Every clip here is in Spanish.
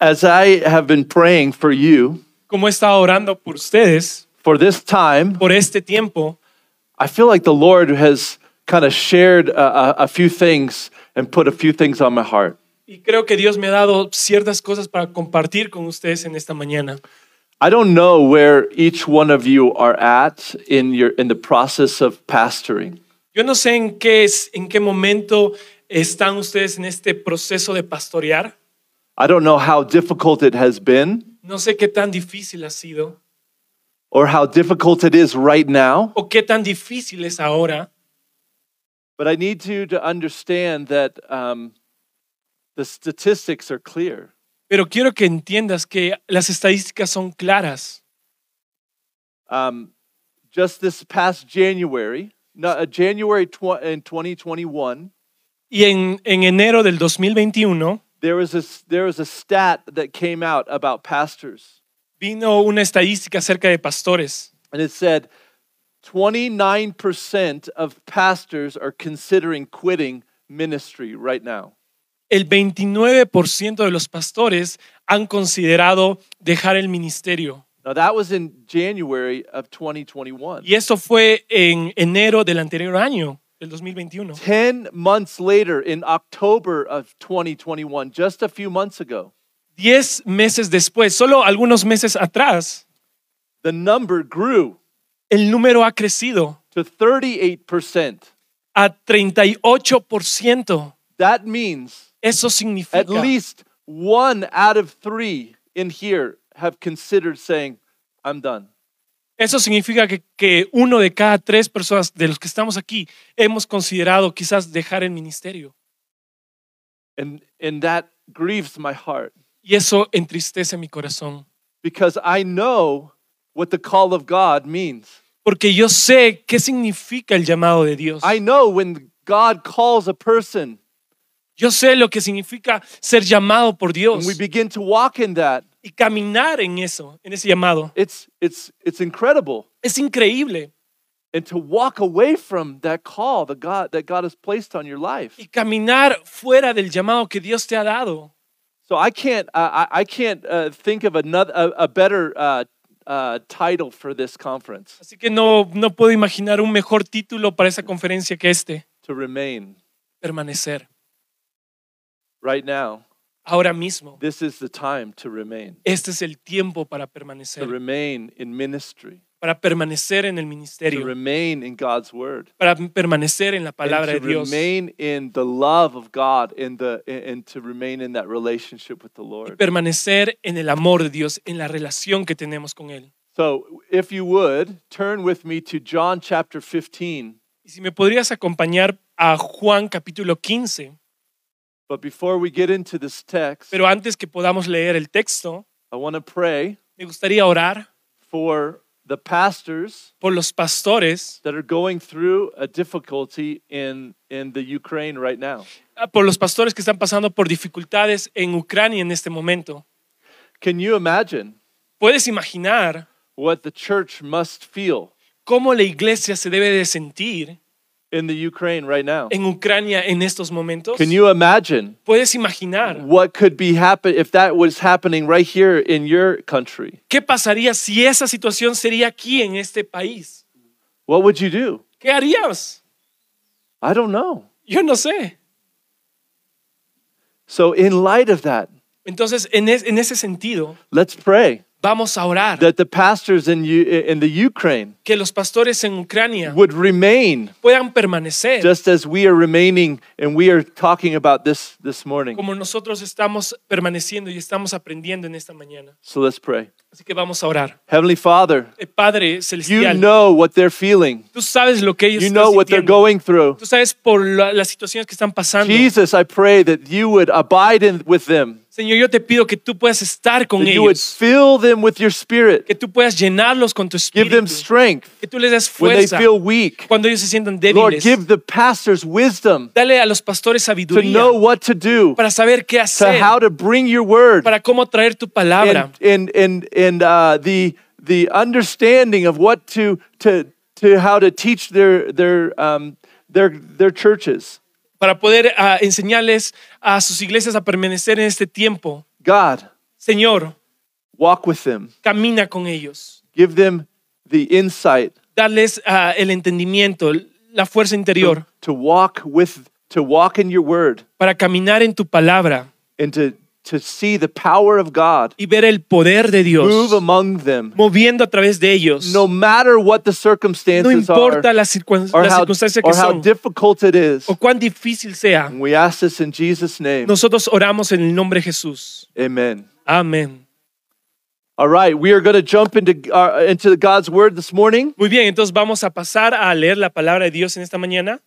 as I have been praying for you como he estado orando por ustedes for this time, por este tiempo, I feel like the Lord has kind of shared a, a, a few things and put a few things on my heart. y creo que Dios me ha dado ciertas cosas para compartir con ustedes en esta mañana. I don't know where each one of you are at in your in the process of pastoring. Yo no sé en qué, es, en qué momento están ustedes en este proceso de pastorear. I don't know how difficult it has been No sé qué tan difícil ha sido or how difficult it is right now, o qué tan difícil es ahora, but I need you to understand that um, the statistics are clear. pero quiero que entiendas que las estadísticas son claras. Um, just this past January, no, uh, January in 2021, Y en, en enero del 2021 there was a there was a stat that came out about pastors, vino una estadística acerca de pastores and it said 29% of pastors are considering quitting ministry right now. el 29% de los pastores han considerado dejar el ministerio. Now that was in January of 2021. Y eso fue en enero del anterior año, del 2021. 10 months later, in October of 2021, just a few months ago, Diez meses después, solo algunos meses atrás, the number grew el número ha crecido to 38%. a 38%. That means Eso significa at least one out of three in here have considered saying, I'm done. Eso significa que, que uno de cada tres personas de los que estamos aquí hemos considerado quizás dejar el ministerio. And, and that grieves my heart Y eso entristece mi corazón. because I know what the call of God means. Porque yo sé qué significa el llamado de Dios. I know when God calls a person Yo sé lo que significa ser llamado por Dios and we begin to walk in that, y caminar en eso, en ese llamado. it's, it's, it's incredible. Es increíble. And to walk away from that call that God, that God has placed on your life. Y caminar fuera del llamado que Dios te ha dado. So I can't, uh, I, I can't uh, think of another, a, a better uh, uh, title for this conference Así que no, no puedo imaginar un mejor título para esa conferencia que este. to remain Permanecer. right now. Ahora mismo. This is the time to remain, Este es el tiempo para to permanecer. remain in ministry, Para permanecer en el to ministerio. remain in God's word, Para permanecer en la palabra and de to Dios. remain in the love of God, the and to remain in that relationship with the Y Lord. permanecer en el amor de Dios, en la relación que tenemos con Él. So, if you would turn with me to John chapter 15. Y si me podrías acompañar a Juan capítulo 15. But before we get into this text, Pero antes que podamos leer el texto, I want to pray me gustaría orar for the pastors por los pastores, that are going through a difficulty in in the Ukraine right now. ah, por los pastores que están pasando por dificultades en Ucrania en este momento. Can you imagine ¿Puedes imaginar what the church must feel cómo la iglesia se debe de sentir in the Ukraine right now? en Ucrania en estos momentos? Can you imagine ¿Puedes imaginar what could be happen if that was happening right here in your country? qué pasaría si esa situación sería aquí en este país? What would you do? ¿Qué harías? I don't know. Yo no sé. So in light of that, Entonces, en, es- en ese sentido, let's pray vamos a orar that the pastors in U- in the Ukraine que los pastores en Ucrania would remain puedan permanecer just as we are remaining and we are talking about this this morning. como nosotros estamos permaneciendo y estamos aprendiendo en esta mañana. So let's pray. Así que vamos a orar. Heavenly Father, Eh, Padre you know what they're feeling. tú sabes lo que ellos You know what they're going through. Tú sabes por la- las situaciones que están pasando. Jesus, I pray that you would abide in with them, Señor, yo te pido que tú puedas estar con that you would ellos, fill them with your spirit, que tú puedas llenarlos con tu give them espíritu, strength que tú les des when they fuerza feel weak. cuando ellos se sientan Lord, débiles. give the pastors wisdom Dale a los pastores to sabiduría know what to do, para saber qué to hacer, how to bring your word, para cómo traer tu palabra. and and and, and uh, the the understanding of what to to to how to teach their their um, their their churches. Para poder ah, enseñarles a sus iglesias a permanecer en este tiempo. God, Señor, walk with them, camina con ellos. give them the insight Darles ah, el entendimiento, la fuerza interior to walk with to walk in your word para caminar en tu palabra and to to see the power of God y ver el poder de move among them moviendo a través de ellos. no matter what the No circumstances are importa la, circun- or la how, circunstancia que how son difficult it is. o cuán difícil sea. And we ask this in Jesus' name. Nosotros oramos en el nombre de Jesús. Amen. Amén. All right, we are going to jump into uh, into God's word this morning. Muy bien, entonces vamos a pasar a leer la palabra de Dios en esta mañana.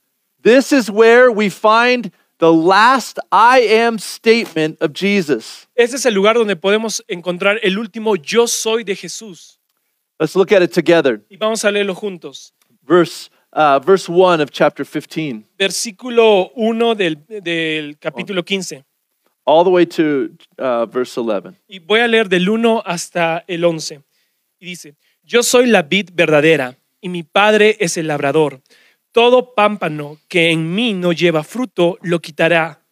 This is where we find the last I am statement of Jesus. Es el lugar donde podemos encontrar el último yo soy de Jesús. Let's look at it together. Y vamos a leerlo juntos. Verse uh, verse 1 of chapter 15 Versículo 1 del, del capítulo 15. all the way to uh, verse 11. Y voy a leer del 1 hasta el 11. Y dice, yo soy la vid verdadera y mi padre es el labrador. Todo pámpano que en mí no lleva fruto lo quitará.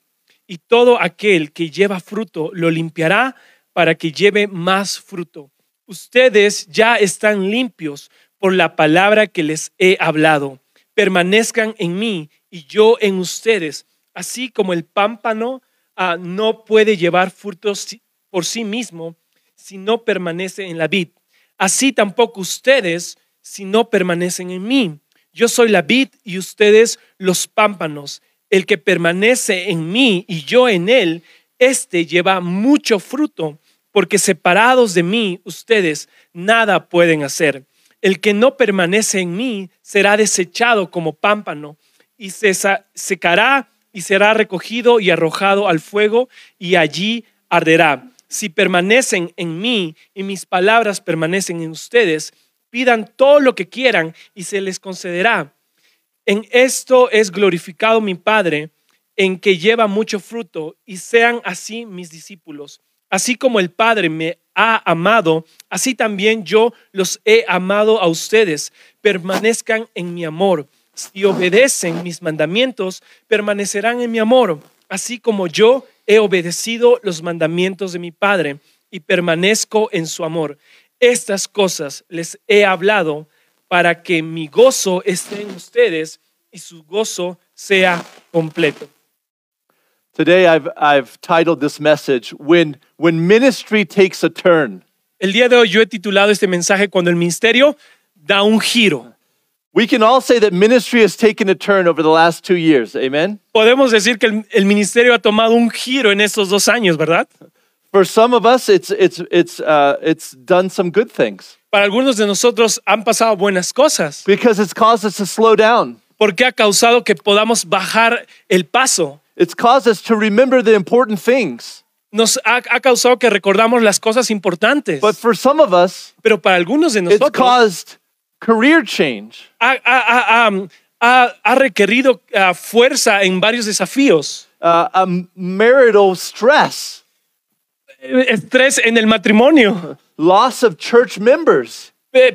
Y todo aquel que lleva fruto lo limpiará para que lleve más fruto. Ustedes ya están limpios por la palabra que les he hablado. Permanezcan en mí y yo en ustedes, así como el pámpano ah, no puede llevar frutos por sí mismo si no permanece en la vid. Así tampoco ustedes si no permanecen en mí. Yo soy la vid y ustedes los pámpanos. El que permanece en mí y yo en él, éste lleva mucho fruto, porque separados de mí ustedes nada pueden hacer. El que no permanece en mí será desechado como pámpano y se secará y será recogido y arrojado al fuego y allí arderá. Si permanecen en mí y mis palabras permanecen en ustedes, pidan todo lo que quieran y se les concederá. En esto es glorificado mi Padre, en que lleva mucho fruto y sean así mis discípulos. Así como el Padre me ha amado, así también yo los he amado a ustedes. Permanezcan en mi amor. Si obedecen mis mandamientos, permanecerán en mi amor, así como yo he obedecido los mandamientos de mi Padre y permanezco en su amor. Estas cosas les he hablado para que mi gozo esté en ustedes y su gozo sea completo. Today I've I've titled this message when when ministry takes a turn. El día de hoy yo he titulado este mensaje cuando el ministerio da un giro. We can all say that ministry has taken a turn over the last 2 years. Amen. Podemos decir que el, el ministerio ha tomado un giro en estos dos años, ¿verdad? For some of us it's it's it's uh, it's done some good things Para algunos de nosotros han pasado buenas cosas, because it's caused us to slow down. porque ha causado que podamos bajar el paso. It's caused us to remember the important things. Nos ha, ha causado que recordamos las cosas importantes. But for some of us, Pero para algunos de it's caused career change. ha, ha- ha- ha- ha- ha requerido ah, fuerza en varios desafíos. Uh, a marital stress, Estrés en el matrimonio, loss of church members.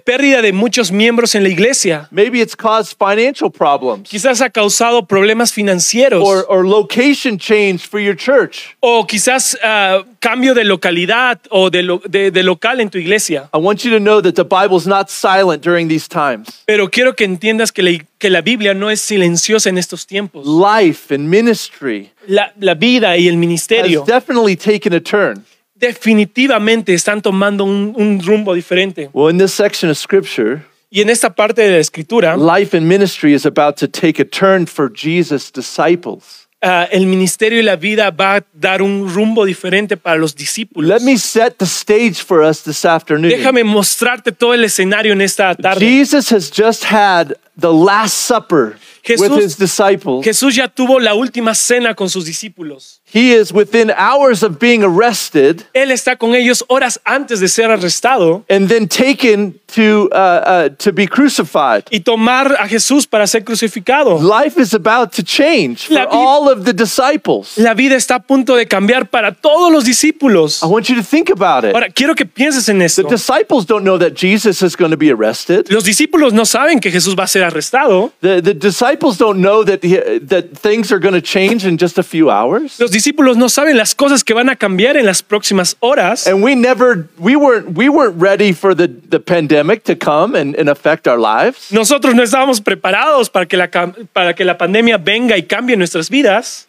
Pérdida de muchos miembros en la iglesia. Maybe it's caused financial problems Quizás ha causado problemas financieros. or, or location change for your church. o quizás ah, cambio de localidad o de, lo- de- de local en tu iglesia. I want you to know that the Bible's not silent during these times. Pero quiero que entiendas que la, que la Biblia no es silenciosa en estos tiempos. Life and ministry La, la vida y el has ministerio definitely taken a turn. Definitivamente están tomando un, un rumbo diferente. Well, in this section of scripture, Y en esta parte de la escritura, life and ministry is about to take a turn for Jesus' disciples. ah, el ministerio y la vida va a dar un rumbo diferente para los discípulos. Let me set the stage for us this afternoon. Déjame mostrarte todo el escenario en esta tarde. Jesus has just had the Last Supper with Jesús- his disciples. Jesús ya tuvo la última cena con sus discípulos. He is within hours of being arrested Él está con ellos horas antes de ser arrestado and then taken to, uh, uh, to be crucified. y tomar a Jesús para ser crucificado. Life is about to change for all of the disciples. La vida está a punto de cambiar para todos los discípulos. I want you to think about it. Ahora, quiero que pienses en The disciples don't know that Jesus is going to be arrested. Los discípulos no saben que Jesús va a ser arrestado, The, the disciples don't know that, he, that things are going to change in just a few hours. los discípulos no saben las cosas que van a cambiar en las próximas horas. And we never, we weren't, we weren't ready for the, the pandemic to come and, and affect our lives. Nosotros no estábamos preparados para que, la, para que la pandemia venga y cambie nuestras vidas.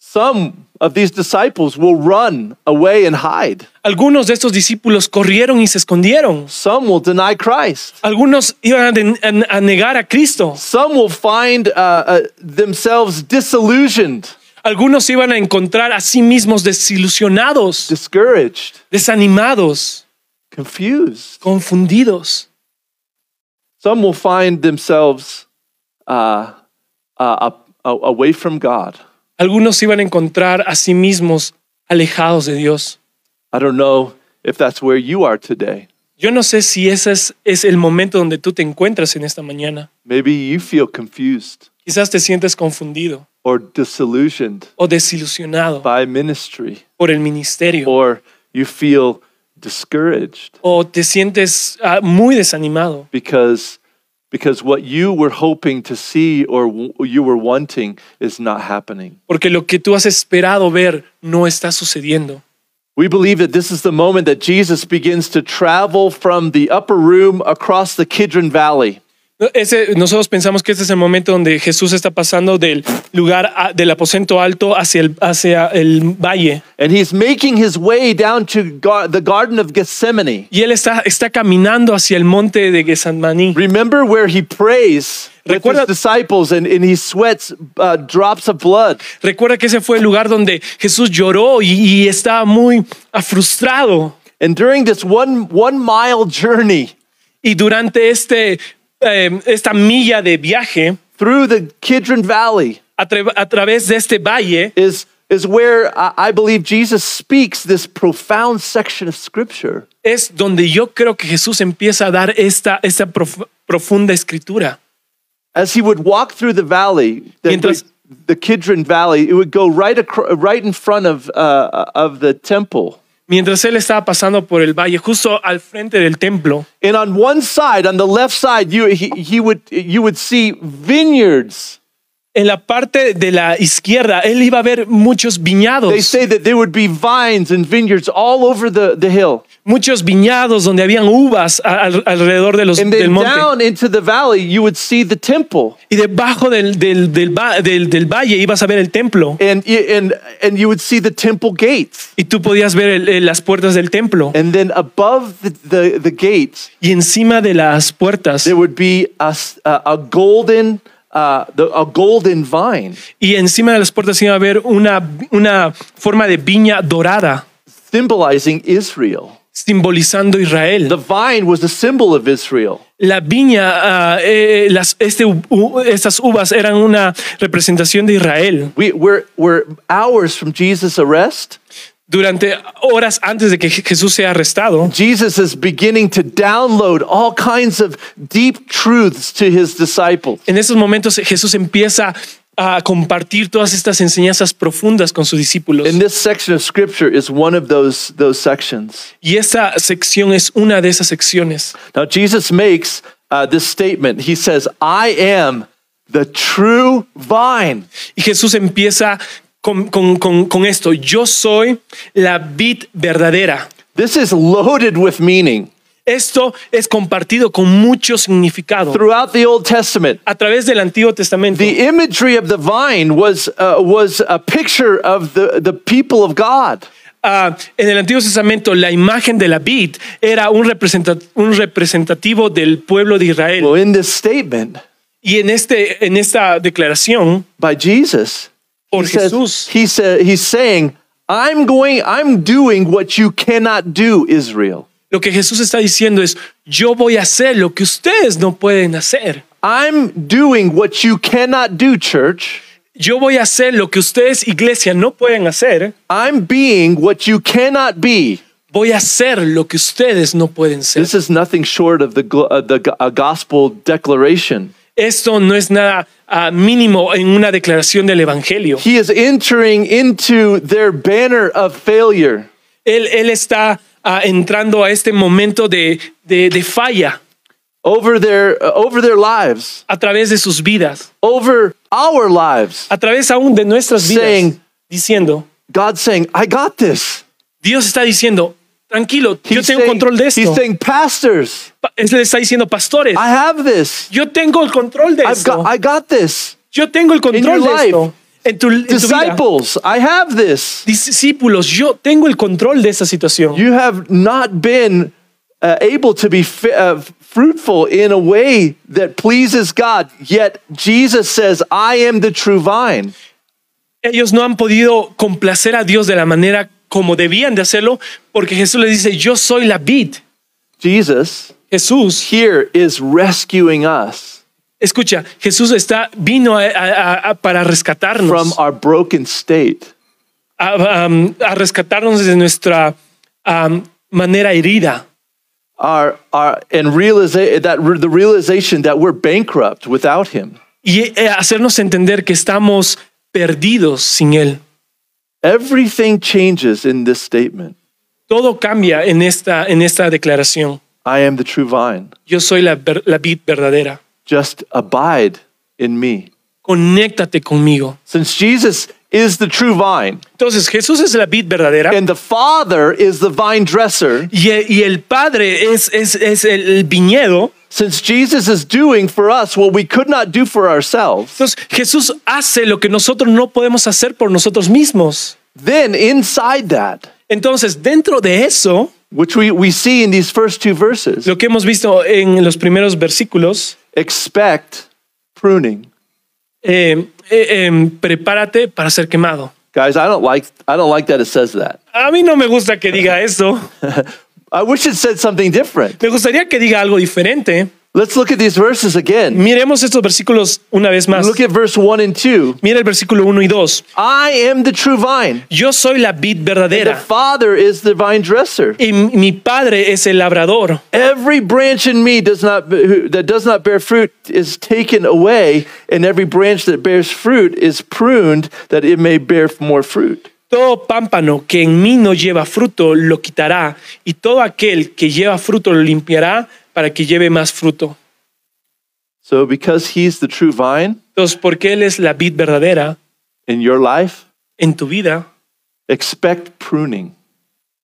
Some of these disciples will run away and hide. Algunos de estos discípulos corrieron y se escondieron. Some will deny Christ. Algunos iban a, de- a- a negar a Cristo. Some will find uh, uh, themselves disillusioned, Algunos iban a encontrar a sí mismos desilusionados, discouraged, desanimados, confused. confundidos. Some will find themselves uh, uh, a- away from God. Algunos iban a encontrar a sí mismos alejados de Dios. I don't know if that's where you are today. Yo no sé si ese es, es el momento donde tú te encuentras en esta mañana. Maybe you feel confused Quizás te sientes confundido or disillusioned o desilusionado by ministry, por el ministerio or you feel discouraged o te sientes ah, muy desanimado because because what you were hoping to see or you were wanting is not happening. porque lo que tú has esperado ver no está sucediendo. We believe that this is the moment that Jesus begins to travel from the upper room across the Kidron Valley. Ese, nosotros pensamos que este es el momento donde Jesús está pasando del lugar a- del aposento alto hacia el, hacia el valle And he's making his way down to the Garden of Gethsemane. y él está, está caminando hacia el monte de Getsemaní. Remember where he prays with Recuerda- his disciples and, and he sweats uh, drops of blood. Recuerda que ese fue el lugar donde Jesús lloró y, y estaba muy frustrado. And during this one, one mile journey Y durante este, eh, esta milla de viaje through the Kidron Valley a, tra- a través de este valle is, is where I, believe Jesus speaks this profound section of scripture. es donde yo creo que Jesús empieza a dar esta, esta prof- profunda escritura. As he would walk through the valley, the, Mientras- the, the Kidron Valley, it would go right, acro- right in front of, uh, of the temple. Mientras él estaba pasando por el valle, justo al frente del templo, And on one side, on the left side, you, he, he would, you would see vineyards. En la parte de la izquierda, él iba a ver muchos They viñados, say that there would be vines and vineyards all over the, the hill. muchos viñados donde habían uvas al- alrededor de los, And del then monte. down into the valley, you would see the temple. Y debajo del, del, del, del- del valle ibas a ver el templo. And, and, and you would see the temple gates. Y tú podías ver el- las puertas del templo. And then above the, the, the gates, Y encima de las puertas there would be a, a- a golden, uh, the, a golden vine y encima de las puertas iba a haber una, una forma de viña dorada symbolizing Israel. simbolizando Israel. The vine was a symbol of Israel. La viña, ah, eh, las, este, u- estas uvas eran una representación de Israel. We, we're, we're hours from Jesus' arrest. Durante horas antes de que Je- Jesús sea arrestado, Jesus is beginning to download all kinds of deep truths to his disciples. en esos momentos Jesús empieza a compartir todas estas enseñanzas profundas con sus discípulos. And this section of scripture is one of those, those sections. Y esta sección es una de esas secciones. Now, Jesus makes uh, this statement. He says, I am the true vine. Y Jesús empieza con, con- con- con esto. Yo soy la vid verdadera. This is loaded with meaning. Esto es compartido con mucho significado. Throughout the Old Testament, A través del Antiguo Testamento, the imagery of the vine was, uh, was a picture of the, the people of God. ah, en el Antiguo Testamento, la imagen de la vid era un, representa- un representativo del pueblo de Israel. Well, in this statement Y en, este, en esta declaración, by Jesus, por he says, he he's saying, I'm going, I'm doing what you cannot do, Israel. lo que Jesús está diciendo es, yo voy a hacer lo que ustedes no pueden hacer. I'm doing what you cannot do, church. Yo voy a hacer lo que ustedes, iglesia, no pueden hacer. I'm being what you cannot be. Voy a hacer lo que ustedes no pueden ser. This is nothing short of the, uh, the uh, gospel declaration. Esto no es nada ah, mínimo en una declaración del Evangelio. He is entering into their banner of failure. Él, él está ah, entrando a este momento de, de- de falla. over their uh, over their lives, a través de sus vidas, over our lives. a través aún de nuestras vidas, Saying- diciendo, God's saying, "I got this." Dios está diciendo, tranquilo, yo He's tengo saying, control de he's esto. saying, "Pastors, Pa- Él le está diciendo, pastores, I have this. yo tengo el control de I've esto. got I got this. Yo tengo el control de life. esto. En tu, en tu vida. Disciples, I have this." Discípulos, yo tengo el control de esta situación. You have not been uh, able to be uh, fruitful in a way that pleases God. Yet Jesus says, I am the true vine. Ellos no han podido complacer a Dios de la manera como debían de hacerlo, porque Jesús les dice, yo soy la vid. Jesus Jesús, here is rescuing us escucha, Jesús está, vino a- a- a- para from rescatarnos, our broken state. a, um, a rescatarnos de nuestra um, manera herida. Our, our, and realiza- that the realization that we're bankrupt without him. y eh, hacernos entender que estamos perdidos sin Él. Everything changes in this statement. Todo cambia en esta, en esta declaración. I am the true vine. Yo soy la, la vid verdadera. Just abide in me. Conéctate conmigo. Since Jesus is the true vine, Entonces Jesús es la vid verdadera and the Father is the vine dresser, y, el- y el Padre es, es, es el, el viñedo. since Jesus is doing for us what we could not do for ourselves, Entonces Jesús hace lo que nosotros no podemos hacer por nosotros mismos. then inside that, Entonces dentro de eso, which we, we see in these first two verses, lo que hemos visto en los primeros versículos, expect pruning. eh, eh, em, prepárate para ser quemado. Guys, I don't like I don't like that it says that. A mí no me gusta que diga eso. I wish it said something different. Me gustaría que diga algo diferente. Let's look at these verses again. Miremos estos versículos una vez más. Look at verse 1 and 2. Mira el versículo 1 y 2. I am the true vine. Yo soy la vid The verdadera Father is the vine dresser. y mi padre es el labrador. Every branch in me does not that does not bear fruit is taken away, and every branch that bears fruit is pruned that it may bear more fruit. Todo pámpano que en mí no lleva fruto lo quitará y todo aquel que lleva fruto lo limpiará para que lleve más fruto. So because he's the true vine Entonces, porque él es la vid verdadera in your life, en tu vida, expect pruning.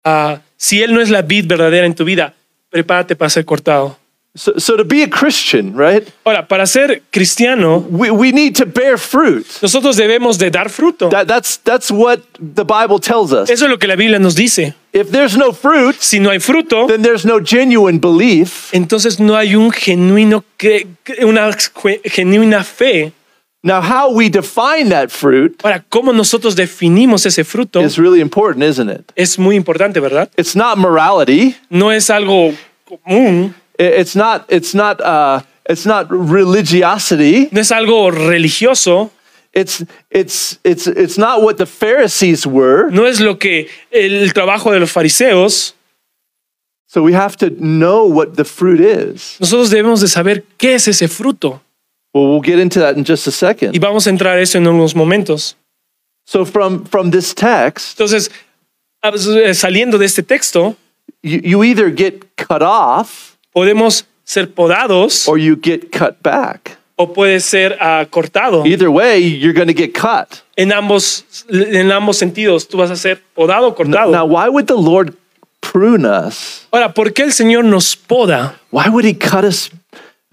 ah, si él no es la vid verdadera en tu vida, prepárate para ser cortado. So, so to be a Christian, right? Ahora, para ser cristiano, We, we need to bear fruit. nosotros debemos de dar fruto. That, that's, that's what the Bible tells us. Eso es lo que la Biblia nos dice. If there's no fruit, Si no hay fruto, then there's no genuine belief. entonces no hay un genuino una genuina fe. Now, how we define that fruit Ahora, cómo nosotros definimos ese fruto is really important, isn't it? es muy importante, ¿verdad? It's not morality. No es algo común, It's not. It's not. Uh, it's not religiosity. no es algo religioso, It's. It's. It's. It's not what the Pharisees were. no es lo que el trabajo de los fariseos. So we have to know what the fruit is. Nosotros debemos de saber qué es ese fruto Well, we'll get into that in just a second. Y vamos a entrar a eso en unos momentos. So from from this text, Entonces, saliendo de este texto, you, you either get cut off podemos ser podados or you get cut back. o puede ser ah, cortado. Either way, you're going to get cut. En ambos, en ambos sentidos, tú vas a ser podado o cortado. Now, why would the Lord prune us? Ahora, ¿por qué el Señor nos poda? Why would He cut us?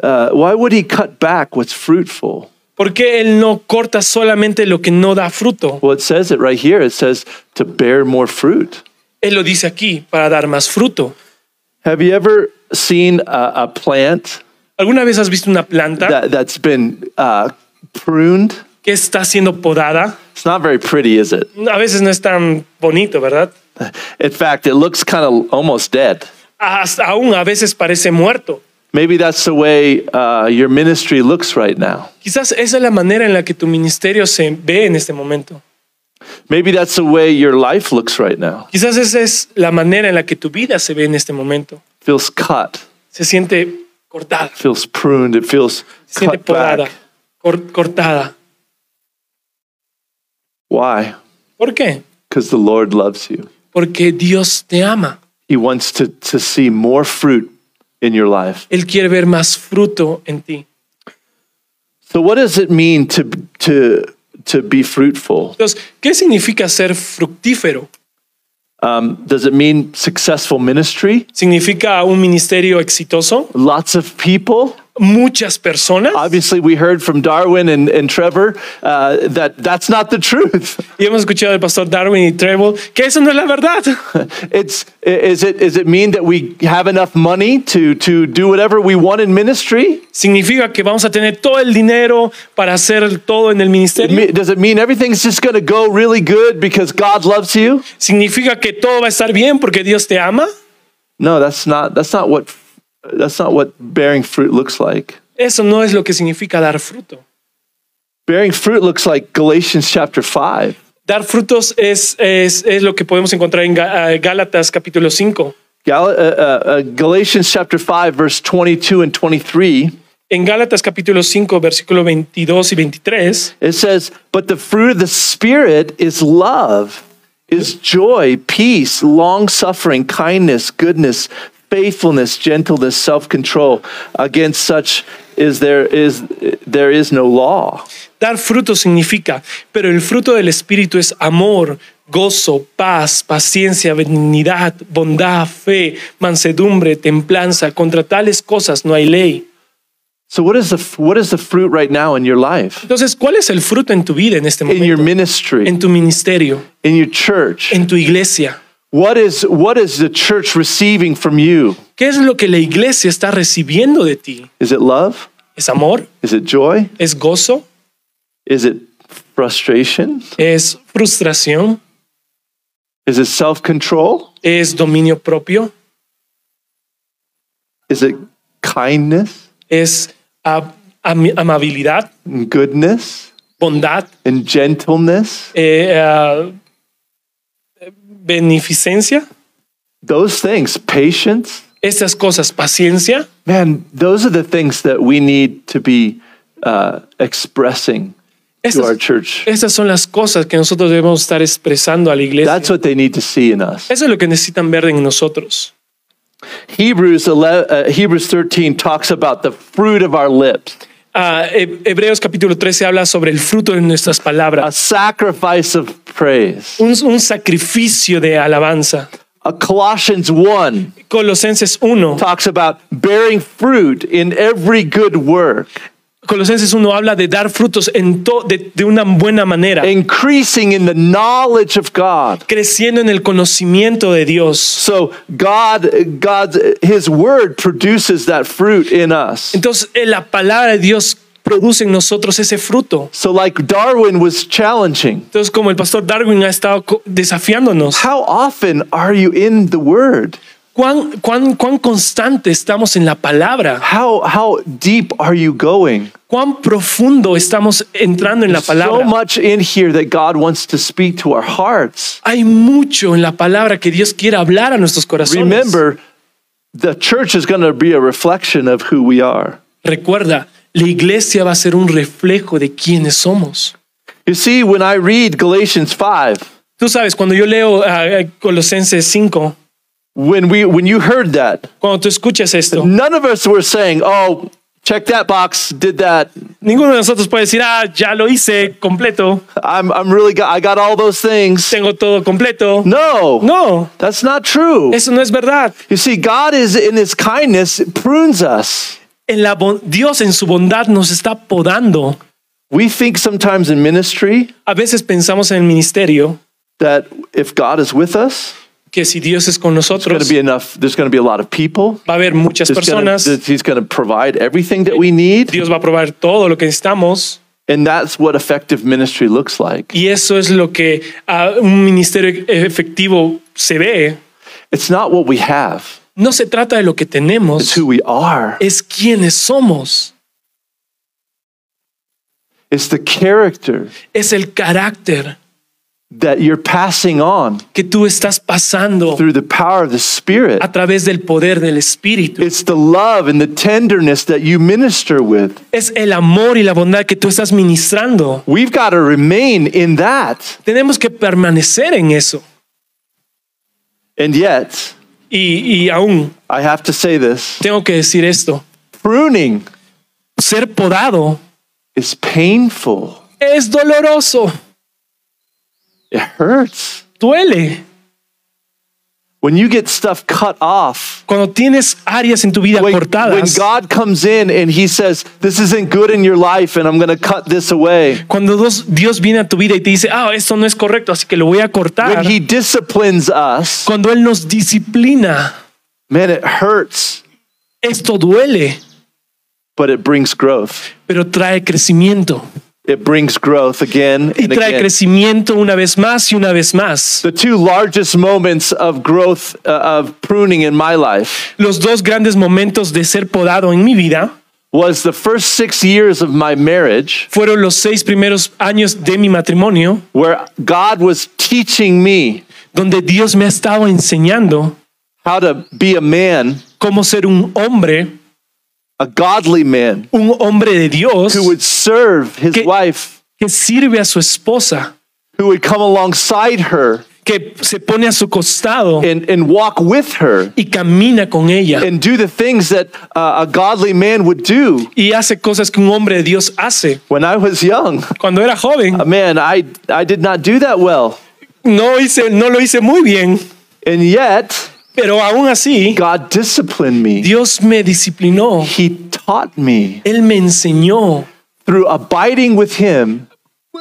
Uh, why would He cut back what's fruitful? ¿Por qué Él no corta solamente lo que no da fruto? Well, it says it right here. It says to bear more fruit. Él lo dice aquí, para dar más fruto. Have you ever seen a, a plant ¿Alguna vez has visto una planta that, that's been uh, pruned? que está siendo podada? It's not very pretty, is it? A veces no es tan bonito, ¿verdad? In fact, it looks kind of almost dead. Hasta aún a veces parece muerto. Maybe that's the way uh, your ministry looks right now. Quizás esa es la manera en la que tu ministerio se ve en este momento. Maybe that's the way your life looks right now. Quizás esa es la manera en la que tu vida se ve en este momento. Feels cut, Se siente cortada, feels pruned, it feels se siente cut podada, back. cor- cortada. Why? ¿Por qué? Because the Lord loves you. Porque Dios te ama. He wants to, to see more fruit in your life. Él quiere ver más fruto en ti. So, what does it mean to, to, to be fruitful? Entonces, ¿qué significa ser fructífero? Um, does it mean successful ministry? ¿Significa un ministerio exitoso? Lots of people? ¿Muchas personas? Obviously, we heard from Darwin and, and Trevor uh, that that's not the truth. Y hemos escuchado del pastor Darwin y Trevor que eso no es la verdad. It's is it is it mean that we have enough money to to do whatever we want in ministry? ¿Significa que vamos a tener todo el dinero para hacer todo en el It ministerio? Does it mean everything's just going to go really good because God loves you? ¿Significa que todo va a estar bien porque Dios te ama? No, that's not that's not what that's not what bearing fruit looks like. Eso no es lo que significa dar fruto. Bearing fruit looks like Galatians chapter 5. Dar frutos es, es, es lo que podemos encontrar en ah, Gálatas capítulo 5. Gal- uh, uh, uh, Galatians chapter 5 verse 22 and 23 En Gálatas capítulo 5, versículo 22 y 23, it says, "But the fruit of the spirit is love, is joy, peace, long-suffering, kindness, goodness, faithfulness, gentleness, self-control. Against such is there is there is no law." dar fruto significa, pero el fruto del Espíritu es amor, gozo, paz, paciencia, benignidad, bondad, fe, mansedumbre, templanza. Contra tales cosas no hay ley. So what is the what is the fruit right now in your life? Entonces, ¿cuál es el fruto en tu vida en este momento? In your ministry, En tu ministerio, in your church? en tu iglesia. What is what is the church receiving from you? ¿Qué es lo que la iglesia está recibiendo de ti? Is it love? ¿Es amor? Is it joy? ¿Es gozo? Is it frustration? ¿Es frustración? Is it self-control? ¿Es dominio propio? Is it kindness ¿Es am- amabilidad? goodness ¿Bondad? and gentleness? Eh, ah, beneficencia? Those things, patience. Estas cosas, paciencia, Man, those are the things that we need to be uh, expressing to our estas, church. estas son las cosas que nosotros debemos estar expresando a la iglesia. That's what they need to see in us. Eso es lo que necesitan ver en nosotros. Hebrews 11, uh, Hebrews 13 talks about the fruit of our lips, He- Hebreos capítulo 13 habla sobre el fruto de nuestras a palabras, sacrifice of praise. un, un sacrificio de alabanza. Uh, Colossians 1 Colosenses 1, talks about bearing fruit in every good work, Colosenses 1 habla de dar frutos en to- de, de una buena manera, increasing in the knowledge of God. creciendo en el conocimiento de Dios. So God, God, His Word produces that fruit in us. Entonces, eh, la palabra de Dios produce en nosotros ese fruto. So, like Darwin was challenging, Entonces, como el pastor Darwin ha estado desafiándonos, how often are you in the Word? ¿Cuán, cuán, cuán constante estamos en la palabra? How how deep are you going? ¿Cuán profundo estamos entrando en la So palabra? much in here that God wants to speak to our hearts. Hay mucho en la palabra que Dios quiere hablar a nuestros corazones. Remember, the church is going to be a reflection of who we are. Recuerda, la iglesia va a ser un reflejo de quiénes somos. You see, when I read Galatians 5, Tú sabes, cuando yo leo ah, Colosenses 5, when we when you heard that, cuando tú escuchas esto, none of us were saying, "Oh, check that box, did that. ninguno de nosotros puede decir, ah, ya lo hice completo, I'm I'm really got, I got all those things." tengo todo completo. No. No, That's not true. eso no es verdad. You see, God is in his kindness prunes us. En la bon- Dios en su bondad nos está podando. We think sometimes in ministry A veces pensamos en el ministerio that if God is with us, que si Dios es con there's going nosotros, to be enough. There's going to be a lot of people. va a haber muchas There's gonna- personas. he's going to provide everything that we need, Dios va a proveer todo lo que necesitamos. and that's what effective ministry looks like. Y eso es lo que un ministerio efectivo se ve. It's not what we have; No se trata de lo que it's tenemos, who we are. es quienes somos. It's the character Es el carácter that you're passing on que tú estás pasando through the power of the Spirit. a través del poder del Espíritu. It's the love and the tenderness that you minister with. Es el amor y la bondad que tú estás ministrando. We've got to remain in that. Tenemos que permanecer en eso. And yet, Y, y aún I have to say this tengo que decir esto. pruning Ser podado is painful, es doloroso, it hurts. duele. When you get stuff cut off, Cuando tienes áreas en tu vida when, when cortadas, God comes in and He says, This isn't good in your life, and I'm going to cut this away. cuando Dios, Dios viene a tu vida y te dice, ah, esto no es correcto, así que lo voy a cortar. When He disciplines us, Cuando Él nos disciplina, man, it hurts, esto duele, but it brings growth. pero trae crecimiento. It brings growth again Y and trae again. crecimiento una vez más y una vez más. The two largest moments of growth, uh, of pruning in my life, Los dos grandes momentos de ser podado en mi vida was the first six years of my marriage, fueron los seis primeros años de mi matrimonio, where God was teaching me donde Dios me ha estado enseñando how to be a man, cómo ser un hombre, a godly man, un hombre de Dios who would serve his Que- wife, que sirve a su esposa, who would come alongside her que se pone a su costado and, and walk with her y camina con ella and do the things that uh, a godly man would do. y hace cosas que un hombre de Dios hace. When I was young, Cuando era joven, man, I, I did not do that well. no, hice, no lo hice muy bien, And yet, pero aún así, God disciplined me. Dios me disciplinó. He taught me Él me enseñó. through abiding with Him.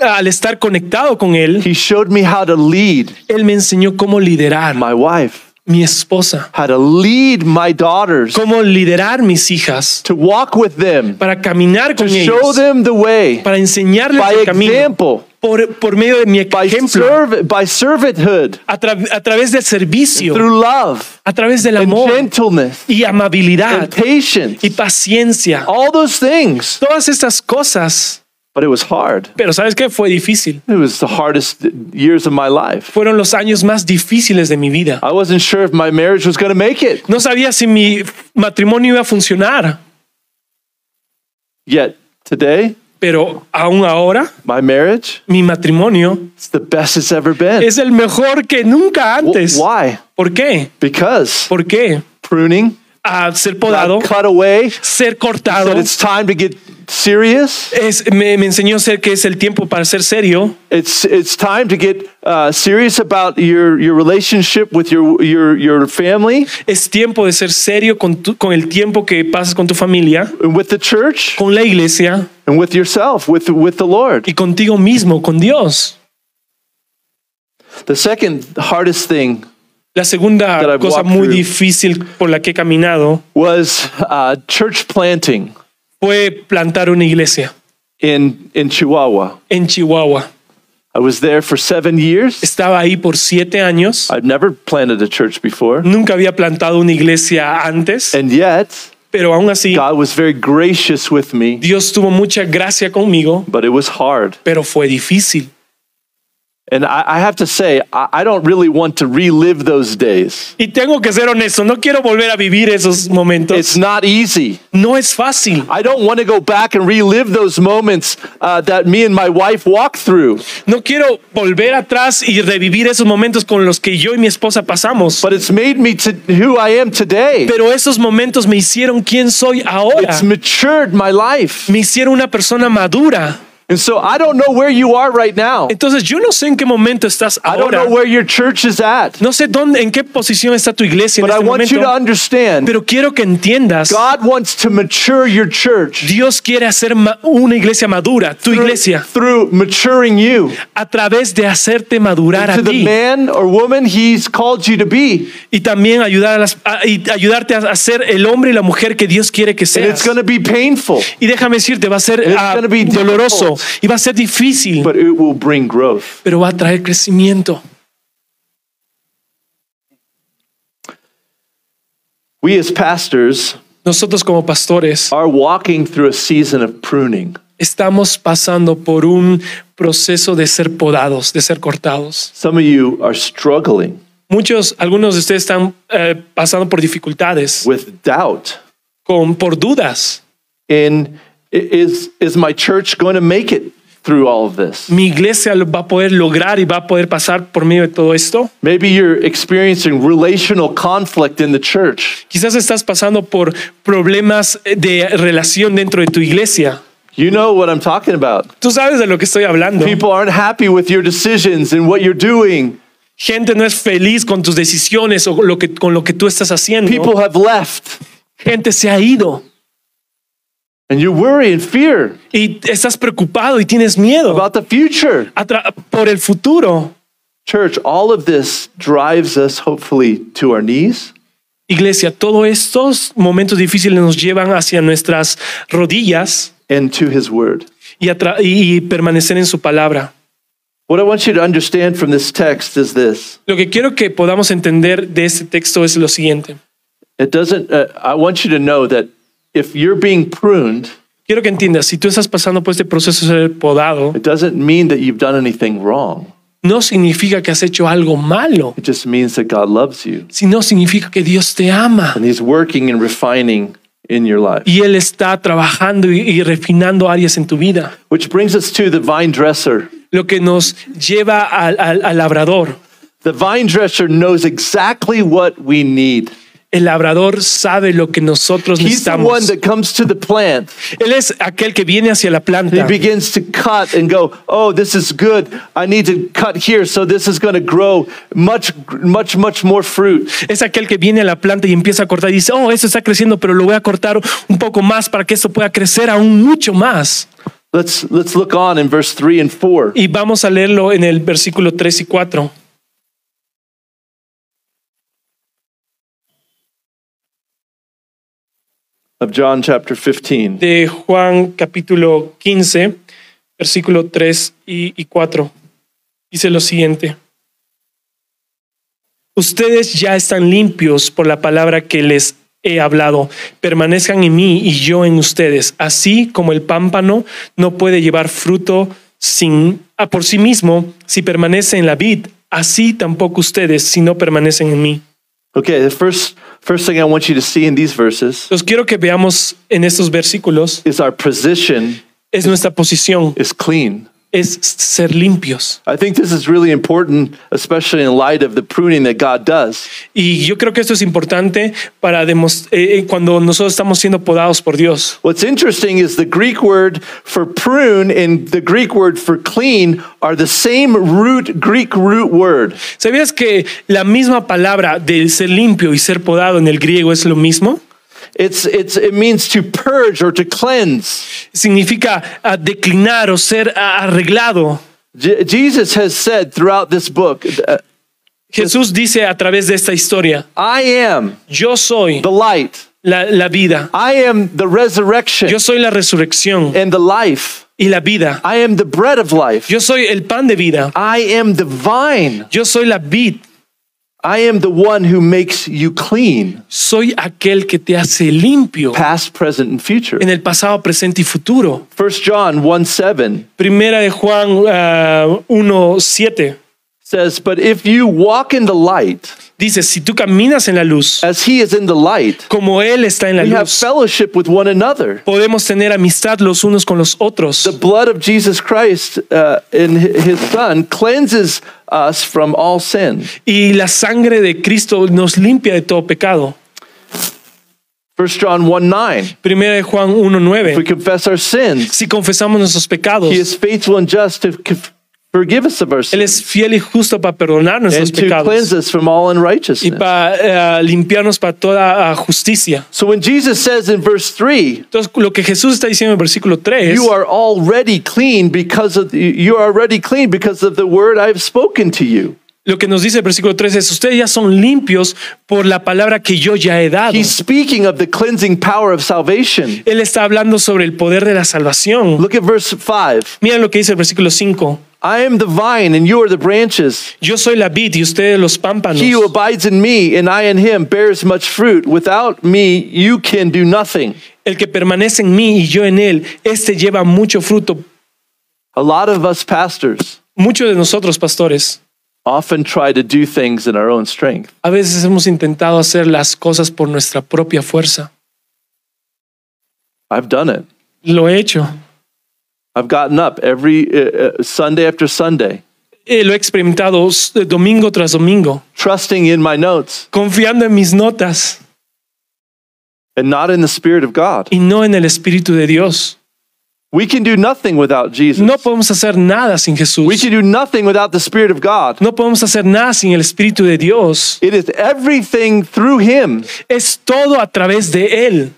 Al estar conectado con Él, He showed me how to lead Él me enseñó cómo liderar my wife, mi esposa, how to lead my daughters, cómo liderar mis hijas, to walk with them, para caminar to con show ellos, them the way para enseñarles by el camino, example, por, por medio de mi by, ejemplo, by servanthood, a, tra- a través del servicio, through love a través del and amor gentleness y amabilidad and patience, y paciencia. all those things. Todas estas cosas, But it was hard. pero ¿sabes qué? Fue difícil. It was the hardest years of my life. Fueron los años más difíciles de mi vida. I wasn't sure if my marriage was going to make it. No sabía si mi matrimonio iba a funcionar, Yet today, pero aún ahora, my marriage mi matrimonio is the best it's ever been. es el mejor que nunca antes. Why? ¿Por qué? Because ¿Por qué? pruning, A ser podado, God cut away, ser cortado, it's time to get serious. es, me, me enseñó ser que es el tiempo para ser serio. It's it's time to get uh, serious about your your relationship with your your your family Es tiempo de ser serio con, tu- con el tiempo que pasas con tu familia, and with the church con la iglesia and with yourself, with with the Lord. y contigo mismo, con Dios. The second hardest thing La segunda cosa muy difícil por la que he caminado was uh, church planting fue plantar una iglesia in in Chihuahua. en Chihuahua. I was there for seven years. Estaba ahí por siete años. I've never planted a church before, Nunca había plantado una iglesia antes, and yet pero aún así God was very gracious with me. Dios tuvo mucha gracia conmigo, But it was hard, pero fue difícil. And I, I have to say, I, I don't really want to relive those days. Y tengo que ser honesto, no quiero volver a vivir esos It's not easy. No es fácil. I don't want to go back and relive those moments uh, that me and my wife walked through. No quiero volver atrás y revivir esos momentos con los que yo y mi esposa pasamos. But it's made me to who I am today. Pero esos momentos me hicieron quien soy ahora. It's matured my life. Me hicieron una persona madura. And so I don't know where you are right now. Entonces yo no sé en qué momento estás I don't know where your church is at. No sé dónde, en qué posición está tu iglesia en But I este want you to understand Pero quiero que entiendas, God wants to mature your church Dios quiere hacer una iglesia madura, tu through, iglesia, through maturing you a través de hacerte madurar a to the ti man or woman He's called you to be. y también ayudar a las, a- y ayudarte a ser el hombre y la mujer que Dios quiere que And it's seas. going to be painful, Y déjame decirte, va a ser it's be doloroso y va a ser difícil, but it will bring growth. pero va a traer crecimiento. We as pastors Nosotros como pastores are walking through a season of pruning. Estamos pasando por un proceso de ser podados, de ser cortados. Some of you are struggling Muchos, algunos de ustedes están eh, pasando por dificultades, with doubt. con, por dudas. In is is my church going to make it? through all of this. Mi iglesia lo va a poder lograr y va a poder pasar por medio de todo esto. Maybe you're experiencing relational conflict in the church. Quizás estás pasando por problemas de relación dentro de tu iglesia. You know what I'm talking about. Tú sabes de lo que estoy hablando. People aren't happy with your decisions and what you're doing. Gente no es feliz con tus decisiones o lo que, con lo que tú estás haciendo. People have left. Gente se ha ido And you worry and fear y estás preocupado y tienes miedo about the future. atra- por el futuro. Church, all of this drives us hopefully to our knees. Iglesia, todos estos momentos difíciles nos llevan hacia nuestras rodillas and to his word. y, y permanecer en su palabra. What I want you to understand from this text is this. Lo que quiero que podamos entender de este texto es lo siguiente. It doesn't uh, I want you to know that if you're being pruned, Quiero que entiendas, si tú estás pasando por este proceso de ser podado, it doesn't mean that you've done anything wrong. no significa que has hecho algo malo, It just means that God loves you sino significa que Dios te ama and he's working and refining in your life. y Él está trabajando y, y refinando áreas en tu vida. Which brings us to the vine dresser. Lo que nos lleva al, al- al labrador. The vine dresser knows exactly what we need. El labrador sabe lo que nosotros He's the one necesitamos. that comes to the plant. Él es aquel que viene hacia la He planta begins to cut and go, oh, this is good. I need to cut here, so this is going to grow much, much, much more fruit. Es aquel que viene a la planta y empieza a cortar y dice, oh, esto está creciendo, pero lo voy a cortar un poco más para que esto pueda crecer aún mucho más. Let's let's look on in verse three and four. Y vamos a leerlo en el versículo 3 y 4. Of John chapter 15. de Juan capítulo 15, versículo 3 y, y 4. Dice lo siguiente. Ustedes ya están limpios por la palabra que les he hablado. Permanezcan en mí y yo en ustedes. Así como el pámpano no puede llevar fruto sin, ah, por sí mismo si permanece en la vid, así tampoco ustedes si no permanecen en mí. Okay, the first first thing I want you to see in these verses Entonces quiero que veamos en estos versículos is our position es nuestra posición, is clean. Es ser limpios. I think this is really important, especially in light of the pruning that God does. Y yo creo que esto es importante para eh, eh, cuando nosotros estamos siendo podados por Dios. What's interesting is the Greek word for prune and the Greek word for clean are the same root Greek root word. ¿Sabías que la misma palabra del ser limpio y ser podado en el griego es lo mismo? It's it's it means to purge or to cleanse. Significa ah, declinar o ser ah, arreglado. Je- Jesus has said throughout this book, uh, Jesús dice a través de esta historia, I am yo soy the light. la, la vida, I am the resurrection yo soy la resurrección and the life. y la vida, I am the bread of life. yo soy el pan de vida, I am the vine. yo soy la vid, I am the one who makes you clean, soy aquel que te hace limpio past, present, and future. en el pasado, presente y futuro. 1 John 1 7 Primera de Juan 1.7 says, But if you walk in the light, dice, si tú caminas en la luz, as he is in the light, como Él está en la we have fellowship with one another. podemos tener amistad los unos con los otros. The blood of Jesus Christ uh, in his son cleanses us from all sin. Y la sangre de Cristo nos limpia de todo pecado. 1 John 1 9. Primera de Juan If we 1.9 confess our sins, Si confesamos nuestros pecados, he is faithful and just to forgive us of our Él sins es fiel y justo para perdonar nuestros and to cleanse pecados us from all y unrighteousness. para eh, limpiarnos para toda ah, justicia. So when Jesus says in verse 3, Entonces, lo que Jesús está diciendo en versículo 3 you are already clean because of you are already clean because of the word I have spoken to you. Lo que nos dice el versículo 3 es, ustedes ya son limpios por la palabra que yo ya he dado. He's speaking of the cleansing power of salvation. Él está hablando sobre el poder de la salvación. Look at verse 5. Mira lo que dice el versículo 5. I am the vine and you are the branches. Yo soy la vid y ustedes los pámpanos. He who abides in me and I in him bears much fruit. Without me, you can do nothing. El que permanece en mí y yo en él, este lleva mucho fruto. A lot of us pastors Muchos de nosotros, pastores, often try to do things in our own strength. a veces hemos intentado hacer las cosas por nuestra propia fuerza. I've done it. Lo he hecho. I've gotten up every uh, uh, Sunday after Sunday, Eh, lo he experimentado s- domingo tras domingo, trusting in my notes confiando en mis notas and not in the Spirit of God. y no en el Espíritu de Dios. We can do nothing without Jesus. No podemos hacer nada sin Jesús. We can do nothing without the Spirit of God. No podemos hacer nada sin el Espíritu de Dios. It is everything through Him. Es todo a través de Él.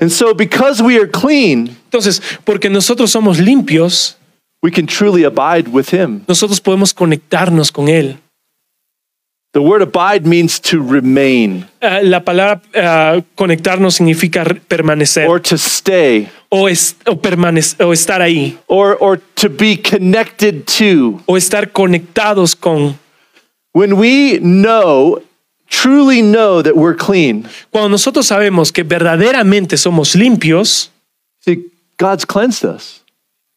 And so, because we are clean, Entonces, porque nosotros somos limpios, we can truly abide with Him. nosotros podemos conectarnos con Él. The word abide means to remain Ah, la palabra ah, conectarnos significa permanecer or to stay o, es- o permanec- o estar ahí or, or to be connected to. o estar conectados con. When we know, truly know that we're clean, Cuando nosotros sabemos que verdaderamente somos limpios, see, God's cleansed us.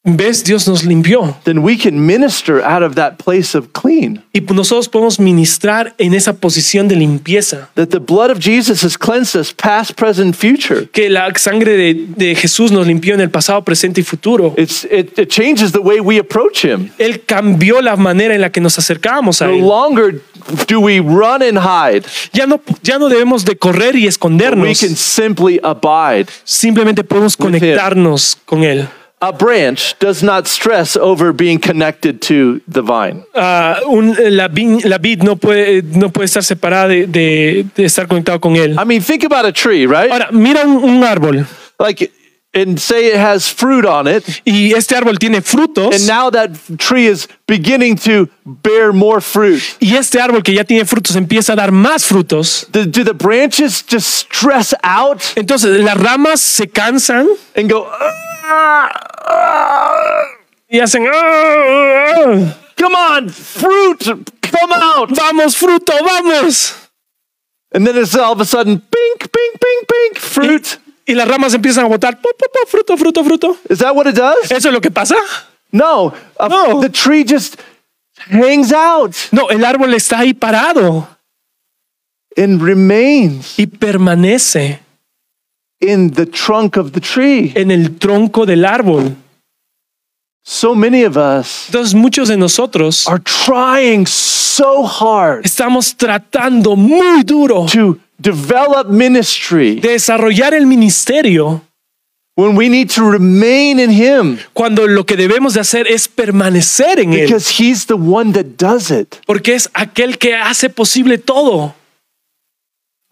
Ves, Dios nos limpió Then we can minister out of that place of clean. y pues nosotros podemos ministrar en esa posición de limpieza. That the blood of Jesus has cleansed us past, present, future. Que la sangre de, de Jesús nos limpió en el pasado, presente y futuro. It's, it, it changes the way we approach Him. Él cambió la manera en la que nos acercábamos a No Él. longer do we run and hide, Ya no, ya no debemos de correr y we escondernos. can simply abide. Simplemente podemos conectarnos con Él. A branch does not stress over being connected to the vine. Ah, un- la, vi- la vid no puede, no puede estar separada de, de- de estar conectado con Él. I mean, think about a tree, right? Ahora, mira un, un árbol Like, and say it has fruit on it, y este árbol tiene frutos and now that tree is beginning to bear more fruit. y este árbol que ya tiene frutos empieza a dar más frutos. Do, do the branches just stress out Entonces las ramas se cansan and go, "Ah, ah, y hacen... "Ah, ah, come on, fruit, come out. Vamos, fruto, vamos. And then it's all of a sudden, pink, pink, pink, pink, fruit. Y las ramas empiezan a botar pu, pu, pu, fruto, fruto, fruto. Is that what it does? ¿Eso es lo que pasa? No, a- No. the tree just hangs out No, el árbol está ahí parado and remains y permanece in the trunk of the tree. en el tronco del árbol. So many of us Entonces muchos de nosotros are trying so hard estamos tratando muy duro to develop ministry de desarrollar el ministerio when we need to remain in Him cuando lo que debemos de hacer es permanecer en él, because He's the one that does it. porque es aquel que hace posible todo.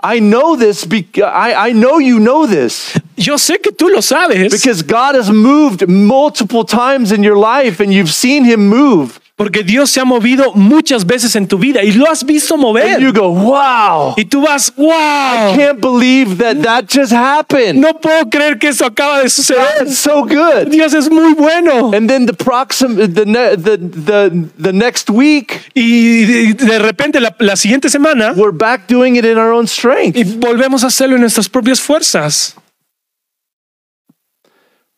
I know this. I, I know you know this Yo sé que tú lo sabes, because God has moved multiple times in your life and you've seen Him move. Porque Dios se ha movido muchas veces en tu vida y lo has visto And you mover. go, wow, Y tú vas, wow, can't believe that that just happened. no puedo creer que eso acaba de suceder. It's so good. Dios es muy bueno. And then the proxim, the, the, the, the next week, Y de, repente la, la siguiente semana we're back doing it in our own strength. y volvemos a hacerlo en nuestras propias fuerzas.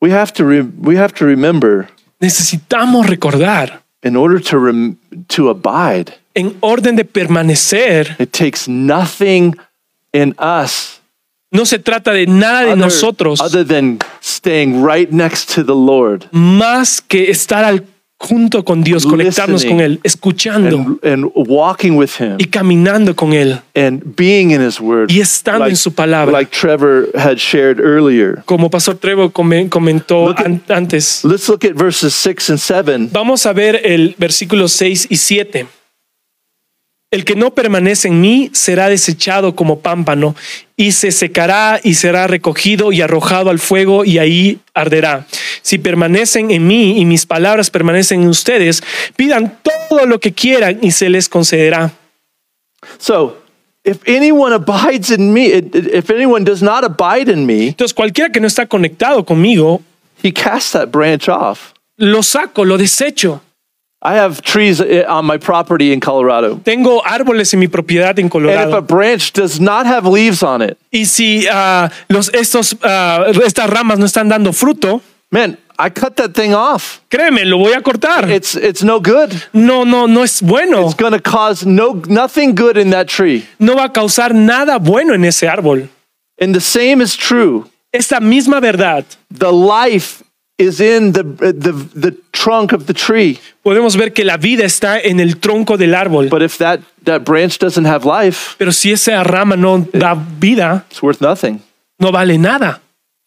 We have to, we have to remember Necesitamos recordar, in order to, rem- to abide, en orden de permanecer, it takes nothing in us no se trata de nada de other, nosotros other than staying right next to the Lord. más que estar al, junto con Dios, conectarnos con Él, escuchando and, and walking with Him y caminando con Él and being in His Word. y estando en su palabra. like Trevor had shared earlier. Como Pastor Trevo come- comentó Look at- an- antes. Let's look at verses 6 and 7. Vamos a ver el versículo 6 y 7. El que no permanece en mí será desechado como pámpano y se secará y será recogido y arrojado al fuego y ahí arderá. Si permanecen en mí y mis palabras permanecen en ustedes, pidan todo lo que quieran y se les concederá. So, if anyone abides in me, if anyone does not abide in me, Entonces cualquiera que no está conectado conmigo, he casts that branch off. lo saco, lo desecho. I have trees uh, on my property in Colorado. Tengo árboles en mi propiedad en And if a branch does not have leaves on it, Y si ah, los, estos, ah, estas ramas no están dando fruto, man, I cut that thing off. créeme, lo voy a cortar. It's it's no good. No, no, no es bueno. It's going to cause no nothing good in that tree. No va a causar nada bueno en ese árbol. And the same is true Esta misma verdad The life is in the, the, the trunk of the tree. podemos ver que la vida está en el tronco del árbol. But if that, that branch doesn't have life, Pero si esa rama no da vida, it's worth nothing. no vale nada.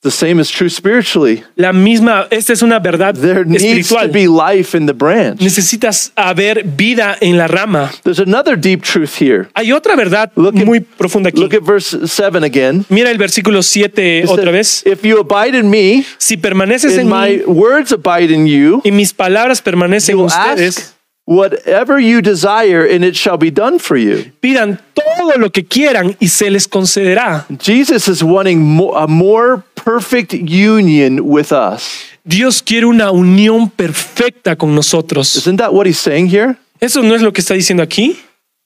The same is true spiritually. La misma, esta es una verdad There needs to espiritual. be life in the branch. Necesitas haber vida en la rama. There's another deep truth here. Hay otra verdad Look at- muy profunda aquí. Look at verse 7 again. Mira el versículo 7 It otra says, vez. If you abide in me, Si permaneces and en my mí words abide in you, y mis palabras permanecen you en ustedes, ask whatever you desire, and it shall be done for you. pidan todo lo que quieran y se les concederá. Jesus is wanting mo- a more perfect union with us. Dios quiere una unión perfecta con nosotros. Isn't that what he's saying here? ¿Eso no es lo que está diciendo aquí?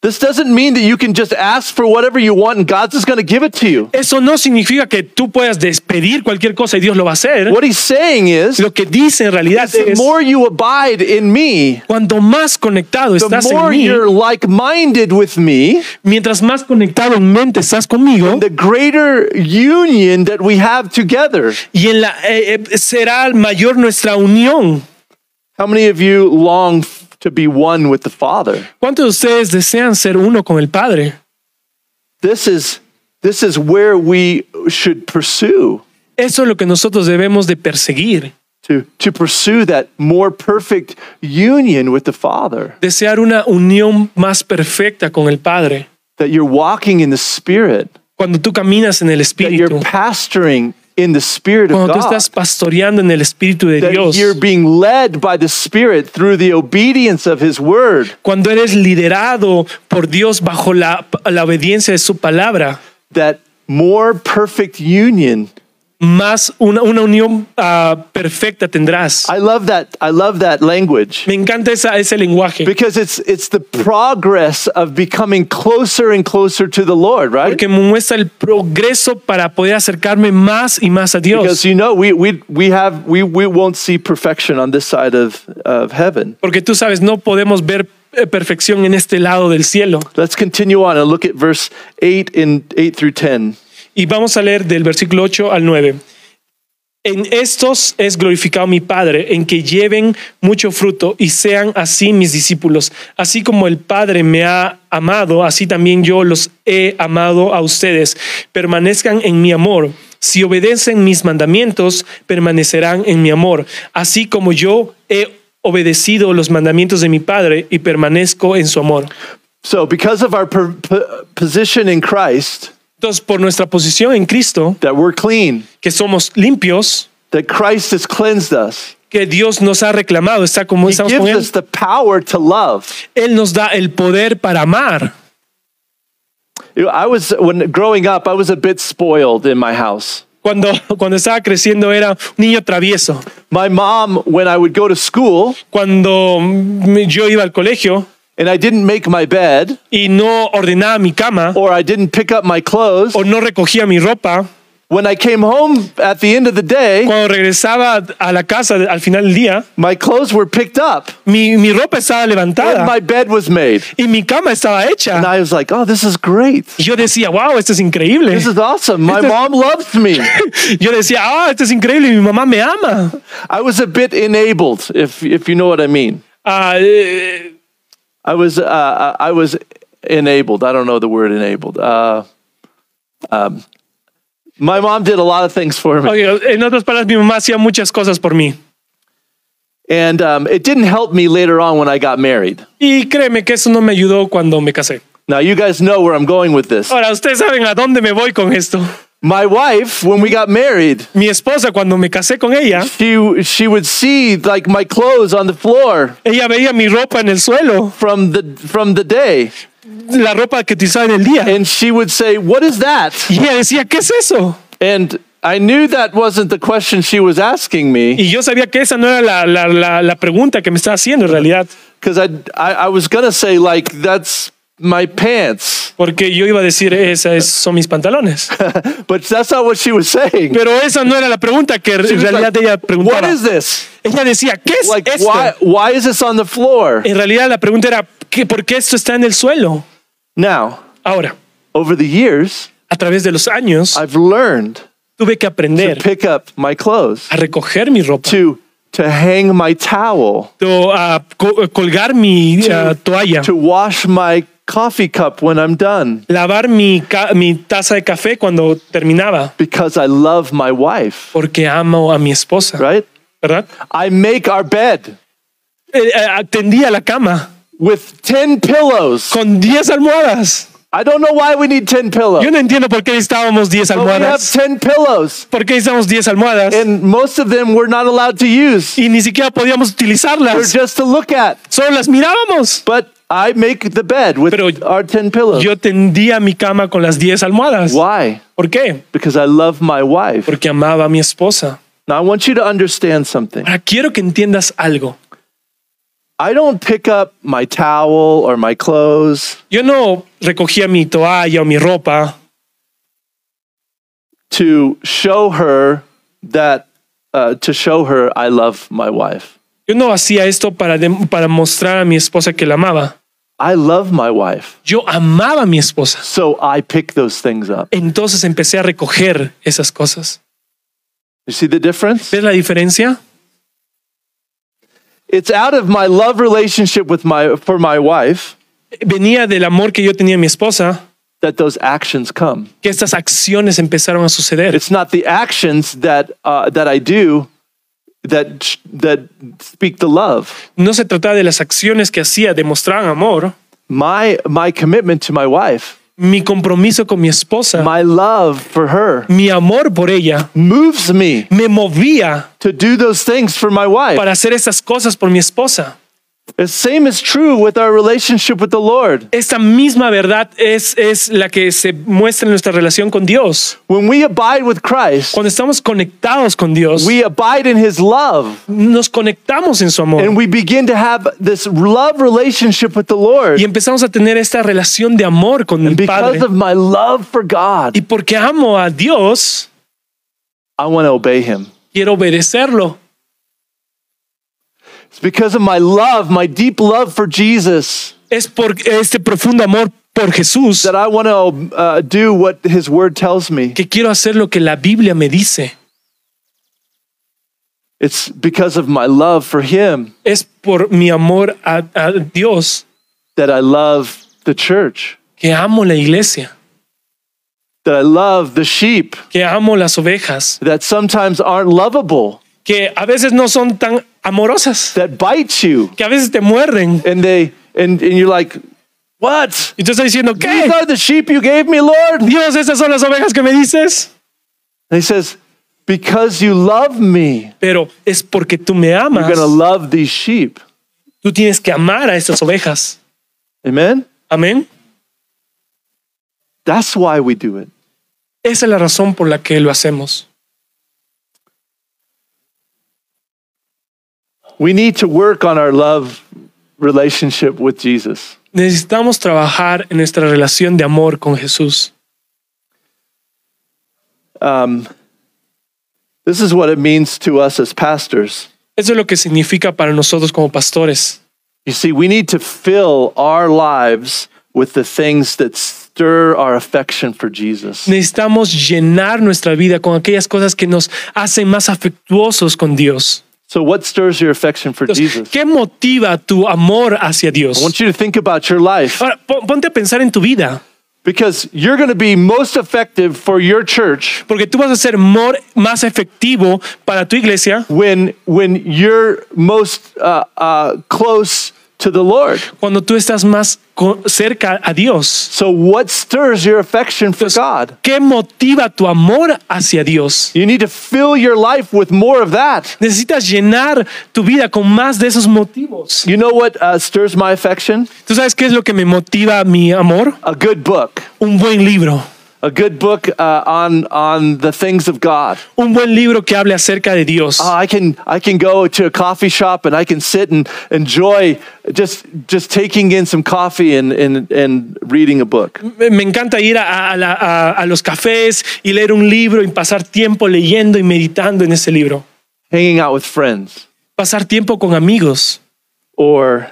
This doesn't mean that you can just ask for whatever you want and God's just going to give it to you. Eso no significa que tú puedas despedir cualquier cosa y Dios lo va a hacer. What he's saying is, Lo que dice en realidad the es, more you abide in me, cuando más conectado the estás en more mí, you're like minded with me, mientras más conectado en mente estás conmigo, the greater union that we have together. y en la, eh, eh, será mayor nuestra unión. How many of you long f- to be one with the Father? ¿Cuántos de ustedes desean ser uno con el Padre? This is this is where we should pursue Eso es lo que nosotros debemos de perseguir. to to pursue that more perfect union with the Father. Desear una unión más perfecta con el Padre. That you're walking in the Spirit. Cuando tú caminas en el That you're pastoring in the Spirit of cuando tú God. estás pastoreando en el Espíritu de That Dios, you're being led by the Spirit through the obedience of His Word. cuando eres liderado por Dios bajo la, la obediencia de su palabra, That more perfect union. Más una, una unión ah, perfecta tendrás. I love that. I love that language. Me encanta esa, ese lenguaje. Because it's it's the progress of becoming closer and closer to the Lord, right? Porque muestra el progreso para poder acercarme más y más a Dios. Because you know we we we have we we won't see perfection on this side of of heaven. Porque tú sabes, no podemos ver eh, perfección en este lado del cielo. Let's continue on and look at verse 8 and 8 through 10. Y vamos a leer del versículo 8 al 9. En estos es glorificado mi Padre, en que lleven mucho fruto y sean así mis discípulos. Así como el Padre me ha amado, así también yo los he amado a ustedes. Permanezcan en mi amor. Si obedecen mis mandamientos, permanecerán en mi amor. Así como yo he obedecido los mandamientos de mi Padre y permanezco en su amor. So, because of our position in Christ, Entonces, por nuestra posición en Cristo, that we're clean, que somos limpios, that Christ has cleansed us. que Dios nos ha reclamado, está como He estamos con gives Él. us the power to love. Él nos da el poder para amar. You know, I was when growing up, I was a bit spoiled in my house. Cuando, cuando estaba creciendo era un niño travieso. My mom, when I would go to school Cuando yo iba al colegio and I didn't make my bed y no ordenaba mi cama or I didn't pick up my clothes, o no recogía mi ropa, when I came home at the end of the day, cuando regresaba a la casa al final del día, my clothes were picked up mi, mi ropa estaba and my bed was made. y mi cama estaba And. I was like, oh, this is great. Y yo decía, wow, esto es increíble. This is awesome. My mom loves me. Yo decía, ah, esto es increíble, mi mamá me ama. I was a bit enabled, if if you know what I mean. Eh, I was uh, I was enabled. I don't know the word enabled. Uh, um, my mom did a lot of things for me, ok, en otras palabras, mi mamá hacía muchas cosas por mí. and um, it didn't help me later on when I got married. Y créeme que eso no me ayudó cuando me casé. Now you guys know where I'm going with this. Ahora, ustedes saben a dónde me voy con esto. My wife, when we got married, Mi esposa, cuando me casé con ella, she she would see like my clothes on the floor ella veía mi ropa en el suelo, from the from the day, la ropa que utilizaba en el día. and she would say, "What is that?" Y ella decía, ¿qué es eso? And I knew that wasn't the question she was asking me Y yo sabía que esa no era la, la, la, la pregunta que me estaba haciendo en realidad. because I, I I was gonna say like that's my pants, Porque yo iba a decir, esas son mis pantalones. but that's not what she was saying. Pero esa no era la pregunta que en realidad like, ella what preguntaba. is this? Ella decía, ¿qué es Like esto? why why is this on the floor? En realidad la pregunta era, ¿qué, ¿por qué esto está en el suelo? Now, Ahora, over the years, a través de los años, I've learned tuve que to aprender pick up my clothes, a recoger mi ropa, to to hang my towel, to- colgar mi ah, toalla, to wash my coffee cup when I'm done lavar mi, mi taza de café cuando terminaba, because I love my wife, porque amo a mi esposa, right? ¿verdad? I make our bed Eh, eh, tendía la cama with 10 pillows. con 10 almohadas. I don't know why we need 10 pillows. Yo no entiendo por qué necesitábamos 10 But we have almohadas. 10 pillows, ¿Por qué necesitamos 10 almohadas? and most of them we're not allowed to use. Y ni siquiera podíamos utilizarlas. just to look at. Solo las mirábamos. But I make the bed with Pero our 10 pillows. Yo tendía mi cama con las 10 almohadas. Why? ¿Por qué? Because I love my wife. Porque amaba a mi esposa. Now I want you to understand something. Ahora quiero que entiendas algo. I don't pick up my towel or my clothes Yo no recogía mi toalla o mi ropa to show her that uh, to show her I love my wife. Yo no hacía esto para, dem- para mostrar a mi esposa que la amaba. I love my wife. Yo amaba a mi esposa. So I pick those things up. Entonces empecé a recoger esas cosas. You see the difference? ¿Ves la diferencia? It's out of my love relationship with my for my wife Venía del amor que yo tenía a mi esposa that those actions come. que estas acciones empezaron a suceder. It's not the actions that uh, that I do that that speak the love. No se trataba de las acciones que hacía, demostraban amor. My my commitment to my wife, Mi compromiso con mi esposa, my love for her mi amor por ella, moves me me movía to do those things for my wife. para hacer esas cosas por mi esposa. The same is true with our relationship with the Lord. Esta misma verdad es, es la que se muestra en nuestra relación con Dios. When we abide with Christ, Cuando estamos conectados con Dios, we abide in his love nos conectamos en su amor and we begin to have this love relationship with the Lord. y empezamos a tener esta relación de amor con el Padre. Because of my love for God, Y porque amo a Dios, I want to obey him. quiero obedecerlo. It's because of my love, my deep love for Jesus, Es por este profundo amor por Jesús that I want to uh, do what his word tells me. que quiero hacer lo que la Biblia me dice. It's because of my love for him Es por mi amor a, a Dios that I love the church, que amo la iglesia, that I love the sheep que amo las ovejas, that sometimes aren't lovable, que a veces no son tan amorosas, that bite you, que a veces te muerden. and they and, and you're like, what? Y tú estás diciendo, These ¿qué? are the sheep you gave me, Lord. Dios, esas son las ovejas que me dices. And he says, because you love me, Pero es porque tú me you're amas. going to love these sheep. Tú tienes que amar a estas ovejas. Amen? Amén. That's why we do it. Esa es la razón por la que lo hacemos. We need to work on our love relationship with Jesus. Necesitamos trabajar en nuestra relación de amor con Jesús. Um, this is what it means to us as pastors. Eso es lo que significa para nosotros como pastores. You see, we need to fill our lives with the things that stir our affection for Jesus. Necesitamos llenar nuestra vida con aquellas cosas que nos hacen más afectuosos con Dios. So, what stirs your affection for Entonces, Jesus? ¿Qué motiva tu amor hacia I want you to think about your life. Ahora, pon- ponte a pensar en tu vida, because you're going to be most effective for your church porque tú vas a ser mor- más efectivo para tu iglesia when when you're most uh, uh, close to the Lord. cuando tú estás más cerca a Dios. So, what stirs your affection for God? ¿Qué motiva tu amor hacia Dios? You need to fill your life with more of that. Necesitas llenar tu vida con más de esos motivos. You know what uh, stirs my affection? ¿Tú sabes qué es lo que me motiva mi amor? A good book. Un buen libro. A good book uh, on on the things of God. Un buen libro que hable acerca de Dios. Oh, I can I can go to a coffee shop and I can sit and enjoy just just taking in some coffee and and, and reading a book. Me me encanta ir a, a la- a- a los cafés y leer un libro y pasar tiempo leyendo y meditando en ese libro. Hanging out with friends Pasar tiempo con amigos or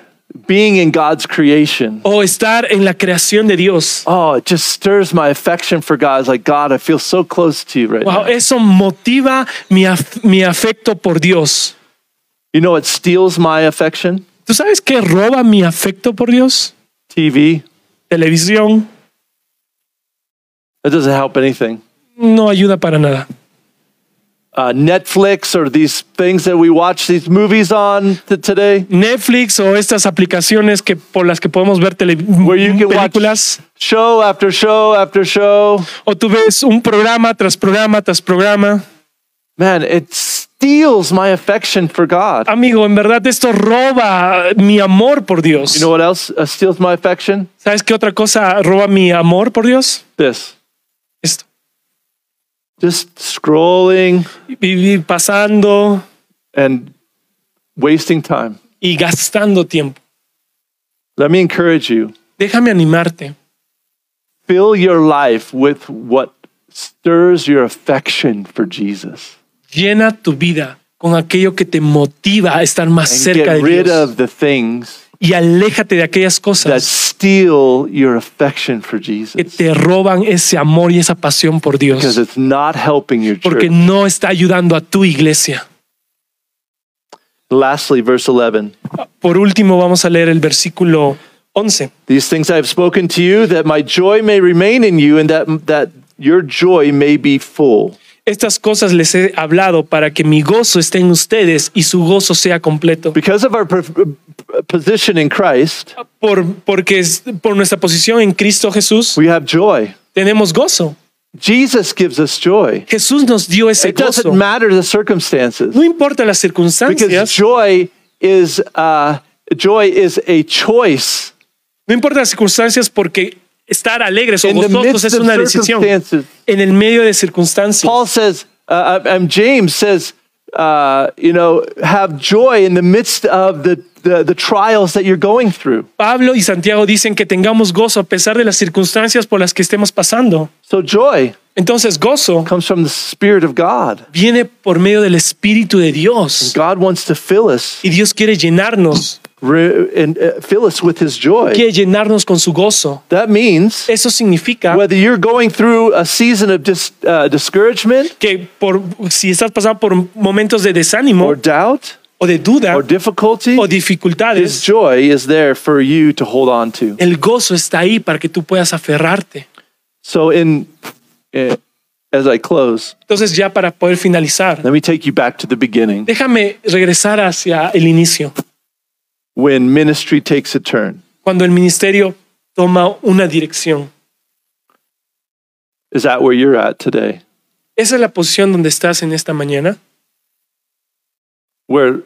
being in God's creation. o estar en la creación de Dios. Oh, it just stirs my affection for God. It's like, God, I feel so close to you right Wow, now. eso motiva mi, af- mi afecto por Dios. You know what steals my affection? ¿Tú sabes qué roba mi afecto por Dios? TV. Televisión That doesn't help anything. no ayuda para nada. Uh, Netflix or these things that we watch these movies on today. Netflix o estas aplicaciones que por las que podemos ver tele- Where you can watch películas show after show after show. o tú ves un programa tras programa tras programa. Man, it steals my affection for God. Amigo, en verdad esto roba mi amor por Dios. You know what else uh, steals my affection? ¿Sabes qué otra cosa roba mi amor por Dios? This. Esto. Just scrolling Vivir pasando and wasting time. y gastando tiempo. Let me encourage you. Déjame animarte. Fill your life with what stirs your affection for Jesus. Llena tu vida con aquello que te motiva a estar más And cerca get de rid Dios. of the things Y aléjate de aquellas that cosas steal your affection for que Jesus. te roban ese amor y esa pasión por Because Dios. it's not helping your Porque church. no está ayudando a tu iglesia. Lastly, verse 11. Por último, vamos a leer el versículo 11. These things I have spoken to you, that my joy may remain in you, and that, that your joy may be full. Estas cosas les he hablado para que mi gozo esté en ustedes y su gozo sea completo. Because of our per- position in Christ, Por, porque es- por nuestra posición en Cristo Jesús we have joy. tenemos gozo. Jesus gives us joy. Jesús nos dio ese It doesn't gozo. matter the circumstances. No importa las Because circunstancias, joy is uh, joy is a choice no importa las circunstancias porque estar alegres o in the gozosos midst es of una decisión. circumstances. En el medio de circunstancias. Paul says, uh, and James says, uh, you know, have joy in the midst of the, the, the trials that you're going through. Pablo y Santiago dicen que tengamos gozo a pesar de las circunstancias por las que estemos pasando. So joy Entonces gozo comes from the Spirit of God. viene por medio del Espíritu de Dios. God wants to fill us, Y Dios quiere llenarnos, re- and uh, fill us with His joy. quiere llenarnos con su gozo. That means Eso significa whether you're going through a season of dis, uh, discouragement que por, si estás pasando por momentos de desánimo or doubt o de duda or difficulty, o His dificultades, joy is there for you to hold on to. el gozo está ahí para que tú puedas aferrarte. So, in uh, as I close, Entonces ya para poder finalizar, let me take you back to the beginning déjame regresar hacia el inicio, when ministry takes a turn. cuando el ministerio toma una dirección. Is that where you're at today? Esa es la posición donde estás en esta mañana, Where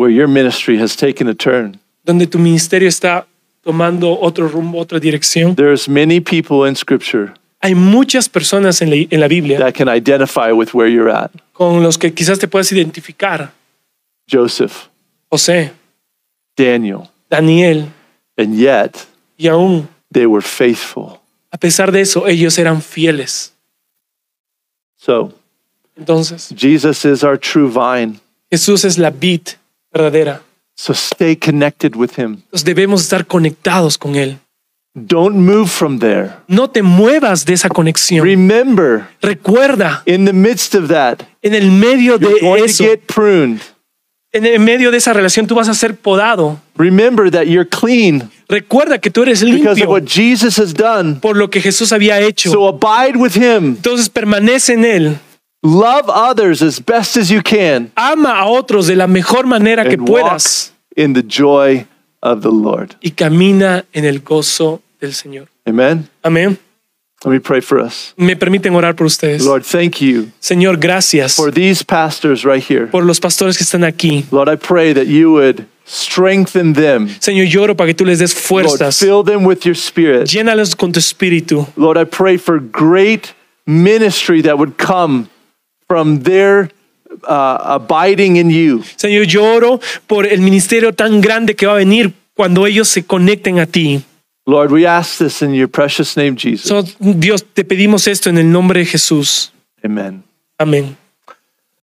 where your ministry has taken a turn. donde tu ministerio está tomando otro rumbo, otra dirección. There's many people in scripture Hay muchas personas en la, en la Biblia that can identify with where you're at. con los que quizás te puedas identificar. Joseph, José, Daniel, Daniel, and yet y aún they were faithful. a pesar de eso, ellos eran fieles. So, Entonces, Jesus is our true vine. Jesús es la vid verdadera. So stay connected with him. Entonces debemos estar conectados con Él. Don't move from there. No te muevas de esa conexión. Remember, Recuerda, in the midst of that, en el medio de you're going to eso, get pruned. en el medio de esa relación, tú vas a ser podado. Remember that you're clean Recuerda que tú eres because of limpio what Jesus has done. por lo que Jesús había hecho. So abide with him. Entonces permanece en Él. Love others as best as you can Ama a otros de la mejor manera que puedas in the joy of the Lord. y camina en el gozo del Señor. Amen. Amén. Let me pray for us. Me permiten orar por ustedes. Lord, thank you Señor, gracias for these pastors right here. por los pastores que están aquí. Lord, I pray that you would strengthen them. Señor, lloro para que tú les des Lord, fuerzas. fill them with your spirit. Llénalos con tu espíritu. Lord, I pray for great ministry that would come from their uh, abiding in you. Señor, yo oro por el ministerio tan grande que va a venir cuando ellos se conecten a ti. Lord, we ask this in your precious name, Jesus. So, Dios, te pedimos esto en el nombre de Jesús. Amen. Amén.